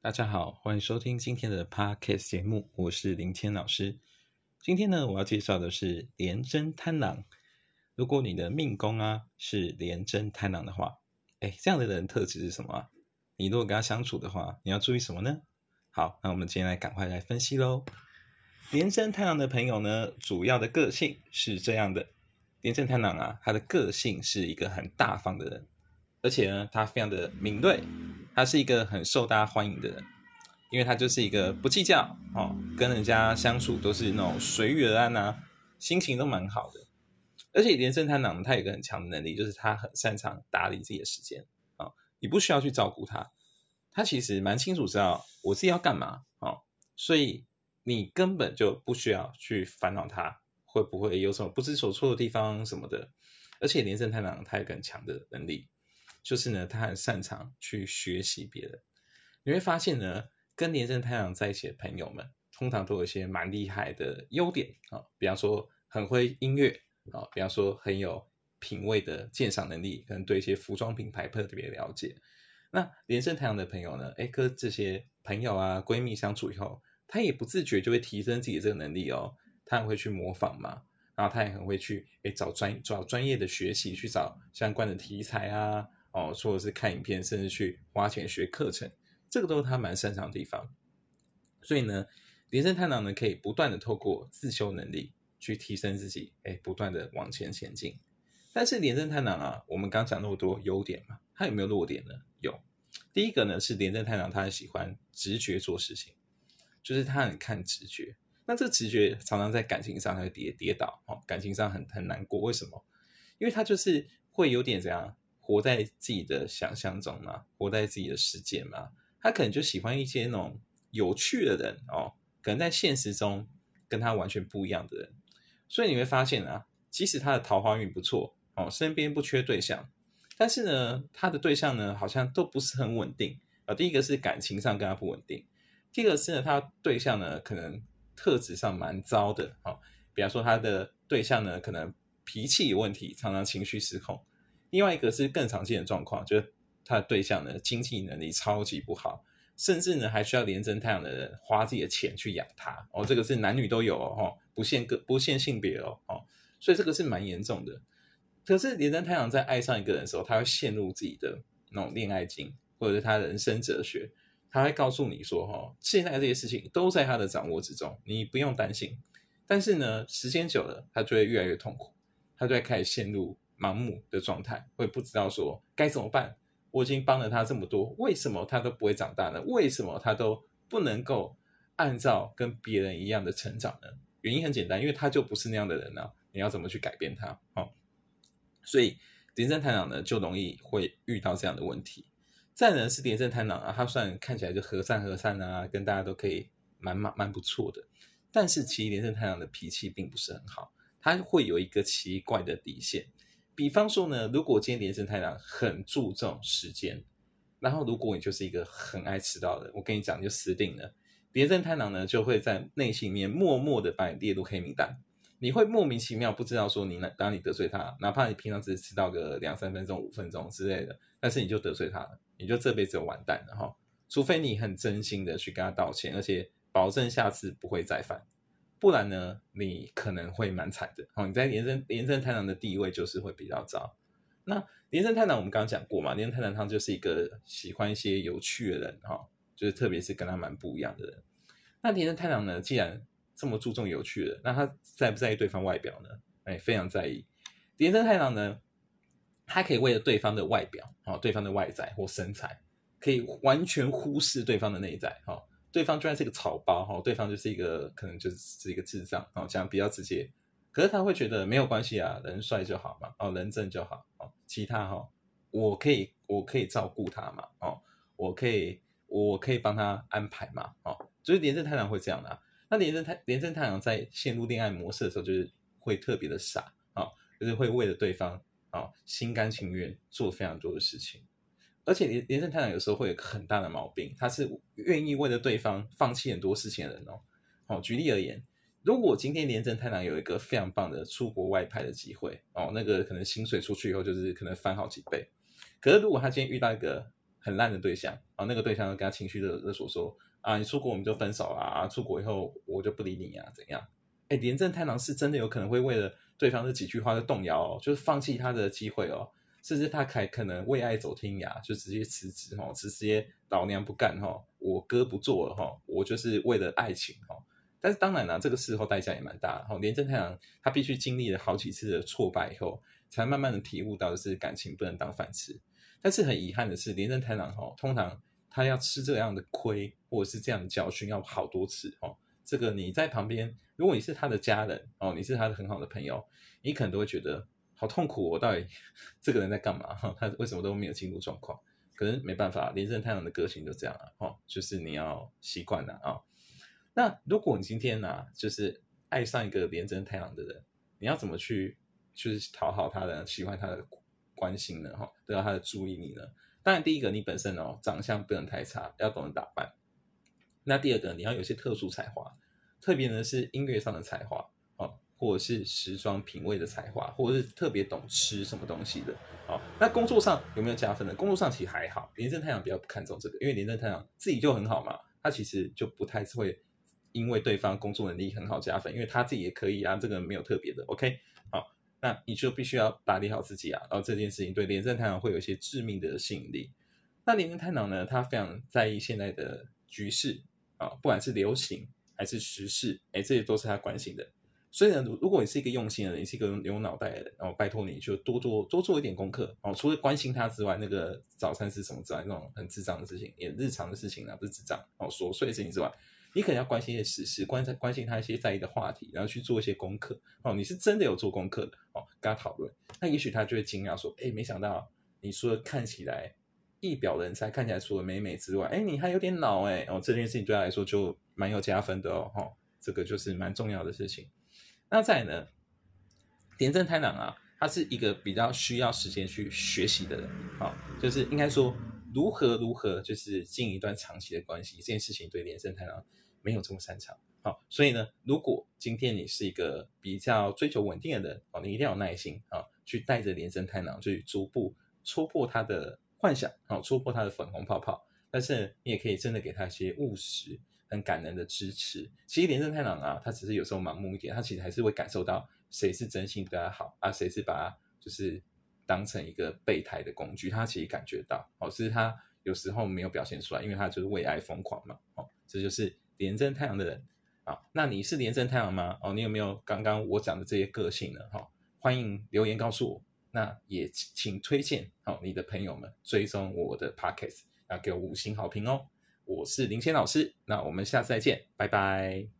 大家好，欢迎收听今天的 Podcast 节目，我是林谦老师。今天呢，我要介绍的是廉贞贪狼。如果你的命宫啊是廉贞贪狼的话，哎，这样的人特质是什么？你如果跟他相处的话，你要注意什么呢？好，那我们今天来赶快来分析喽。廉贞贪狼的朋友呢，主要的个性是这样的：廉贞贪狼啊，他的个性是一个很大方的人，而且呢，他非常的敏锐。他是一个很受大家欢迎的人，因为他就是一个不计较哦，跟人家相处都是那种随遇而安呐，心情都蛮好的。而且连胜太郎他有个很强的能力，就是他很擅长打理自己的时间啊，你不需要去照顾他，他其实蛮清楚知道我自己要干嘛哦，所以你根本就不需要去烦恼他会不会有什么不知所措的地方什么的。而且连胜太郎他有很强的能力。就是呢，他很擅长去学习别人。你会发现呢，跟连胜太阳在一起的朋友们，通常都有一些蛮厉害的优点啊，比方说很会音乐啊，比方说很有品味的鉴赏能力，可能对一些服装品牌特别了解。那连胜太阳的朋友呢，哎，跟这些朋友啊、闺蜜相处以后，他也不自觉就会提升自己的这个能力哦，他很会去模仿嘛，然后他也很会去哎找专找专业的学习，去找相关的题材啊。哦，或者是看影片，甚至去花钱学课程，这个都是他蛮擅长的地方。所以呢，连胜太郎呢，可以不断的透过自修能力去提升自己，哎，不断的往前前进。但是连胜太郎啊，我们刚讲那么多优点嘛，他有没有弱点呢？有。第一个呢是连胜太郎，他很喜欢直觉做事情，就是他很看直觉。那这直觉常常在感情上会跌跌倒，哦，感情上很很难过。为什么？因为他就是会有点怎样？活在自己的想象中嘛，活在自己的世界嘛，他可能就喜欢一些那种有趣的人哦，可能在现实中跟他完全不一样的人，所以你会发现啊，即使他的桃花运不错哦，身边不缺对象，但是呢，他的对象呢好像都不是很稳定啊。第一个是感情上跟他不稳定，第二个是呢，他对象呢可能特质上蛮糟的哦，比方说他的对象呢可能脾气有问题，常常情绪失控。另外一个是更常见的状况，就是他的对象呢经济能力超级不好，甚至呢还需要连贞太阳的人花自己的钱去养他哦，这个是男女都有哦，不限个不限性别哦，哦，所以这个是蛮严重的。可是连贞太阳在爱上一个人的时候，他会陷入自己的那种恋爱经，或者是他人生哲学，他会告诉你说，哈，现在这些事情都在他的掌握之中，你不用担心。但是呢，时间久了，他就会越来越痛苦，他就会开始陷入。盲目的状态，会不知道说该怎么办。我已经帮了他这么多，为什么他都不会长大呢？为什么他都不能够按照跟别人一样的成长呢？原因很简单，因为他就不是那样的人呢。你要怎么去改变他？哦，所以连胜太郎呢，就容易会遇到这样的问题。再呢是连胜太郎啊，他虽然看起来就和善和善啊，跟大家都可以蛮蛮蛮不错的，但是其实连胜太郎的脾气并不是很好，他会有一个奇怪的底线。比方说呢，如果今天连胜太郎很注重时间，然后如果你就是一个很爱迟到的，我跟你讲你就死定了。连胜太郎呢就会在内心里面默默的把你列入黑名单，你会莫名其妙不知道说你哪哪里得罪他，哪怕你平常只是迟到个两三分钟、五分钟之类的，但是你就得罪他了，你就这辈子就完蛋了哈。除非你很真心的去跟他道歉，而且保证下次不会再犯。不然呢，你可能会蛮惨的。哦，你在连胜连胜太郎的地位就是会比较糟。那连胜太郎我们刚刚讲过嘛，连胜太郎他就是一个喜欢一些有趣的人，哈，就是特别是跟他蛮不一样的人。那连胜太郎呢，既然这么注重有趣的，那他在不在意对方外表呢？哎，非常在意。连胜太郎呢，他可以为了对方的外表，哦，对方的外在或身材，可以完全忽视对方的内在，哈。对方居然是个草包哈，对方就是一个可能就是是一个智障哦，讲比较直接，可是他会觉得没有关系啊，人帅就好嘛，哦，人正就好哦，其他哈，我可以我可以照顾他嘛，哦，我可以我可以帮他安排嘛，哦，就是连胜太郎会这样的，那连胜太连胜太郎在陷入恋爱模式的时候，就是会特别的傻啊，就是会为了对方啊心甘情愿做非常多的事情。而且连连胜太郎有时候会有很大的毛病，他是愿意为了对方放弃很多事情的人哦。哦，举例而言，如果今天连胜太郎有一个非常棒的出国外派的机会哦，那个可能薪水出去以后就是可能翻好几倍。可是如果他今天遇到一个很烂的对象，啊那个对象跟他情绪的勒索说啊，你出国我们就分手啦啊，出国以后我就不理你啊，怎样？哎，连胜太郎是真的有可能会为了对方这几句话就动摇，哦，就是放弃他的机会哦，甚至他还可能为爱走天涯，就直接辞职哈，直接老娘不干哈，我哥不做了哈，我就是为了爱情哈。但是当然了，这个事后代价也蛮大哈。廉政太郎他必须经历了好几次的挫败以后，才慢慢的体悟到的是感情不能当饭吃。但是很遗憾的是，廉政太郎哈，通常他要吃这样的亏或者是这样的教训，要好多次哈。这个你在旁边，如果你是他的家人哦，你是他的很好的朋友，你可能都会觉得好痛苦。我到底 这个人在干嘛？哈，他为什么都没有进入状况？可是没办法，连胜太阳的个性就这样啊，哦，就是你要习惯了啊。那如果你今天呢，就是爱上一个连真太阳的人，你要怎么去就是讨好他的，喜欢他的关心呢？哈，得到他的注意力呢？当然，第一个你本身哦，长相不能太差，要懂得打扮。那第二个，你要有些特殊才华，特别呢是音乐上的才华，或者是时装品味的才华，或者是特别懂吃什么东西的好。那工作上有没有加分呢？工作上其实还好，廉政太阳比较不看重这个，因为廉政太阳自己就很好嘛，他其实就不太会因为对方工作能力很好加分，因为他自己也可以啊，这个没有特别的。OK，好，那你就必须要打理好自己啊，然后这件事情对廉政太阳会有一些致命的吸引力。那廉政太阳呢，他非常在意现在的局势。啊，不管是流行还是时事，哎，这些都是他关心的。所以呢，如果你是一个用心的人，你是一个有脑袋的人，然后拜托你就多做多做一点功课。哦，除了关心他之外，那个早餐是什么之外，那种很智障的事情，也日常的事情啊，不是智障哦，琐碎的事情之外，你可能要关心一些时事，关关心他一些在意的话题，然后去做一些功课。哦，你是真的有做功课的哦，跟他讨论，那也许他就会惊讶说，哎，没想到你说看起来。一表人才，看起来除了美美之外，哎，你还有点脑哎，哦，这件事情对他来说就蛮有加分的哦，哈，这个就是蛮重要的事情。那再呢，廉政太郎啊，他是一个比较需要时间去学习的人，啊，就是应该说如何如何就是进一段长期的关系，这件事情对廉政太郎没有这么擅长，好，所以呢，如果今天你是一个比较追求稳定的人，哦，你一定要有耐心啊，去带着廉政太郎去逐步戳破他的。幻想哦，戳破他的粉红泡泡，但是你也可以真的给他一些务实、很感人的支持。其实连胜太郎啊，他只是有时候盲目一点，他其实还是会感受到谁是真心对他好啊，谁是把他就是当成一个备胎的工具，他其实感觉到哦，只是他有时候没有表现出来，因为他就是为爱疯狂嘛。哦，这就是连胜太郎的人啊。那你是连胜太郎吗？哦，你有没有刚刚我讲的这些个性呢？哈，欢迎留言告诉我。那也请推荐好你的朋友们追踪我的 podcast，要给我五星好评哦。我是林谦老师，那我们下次再见，拜拜。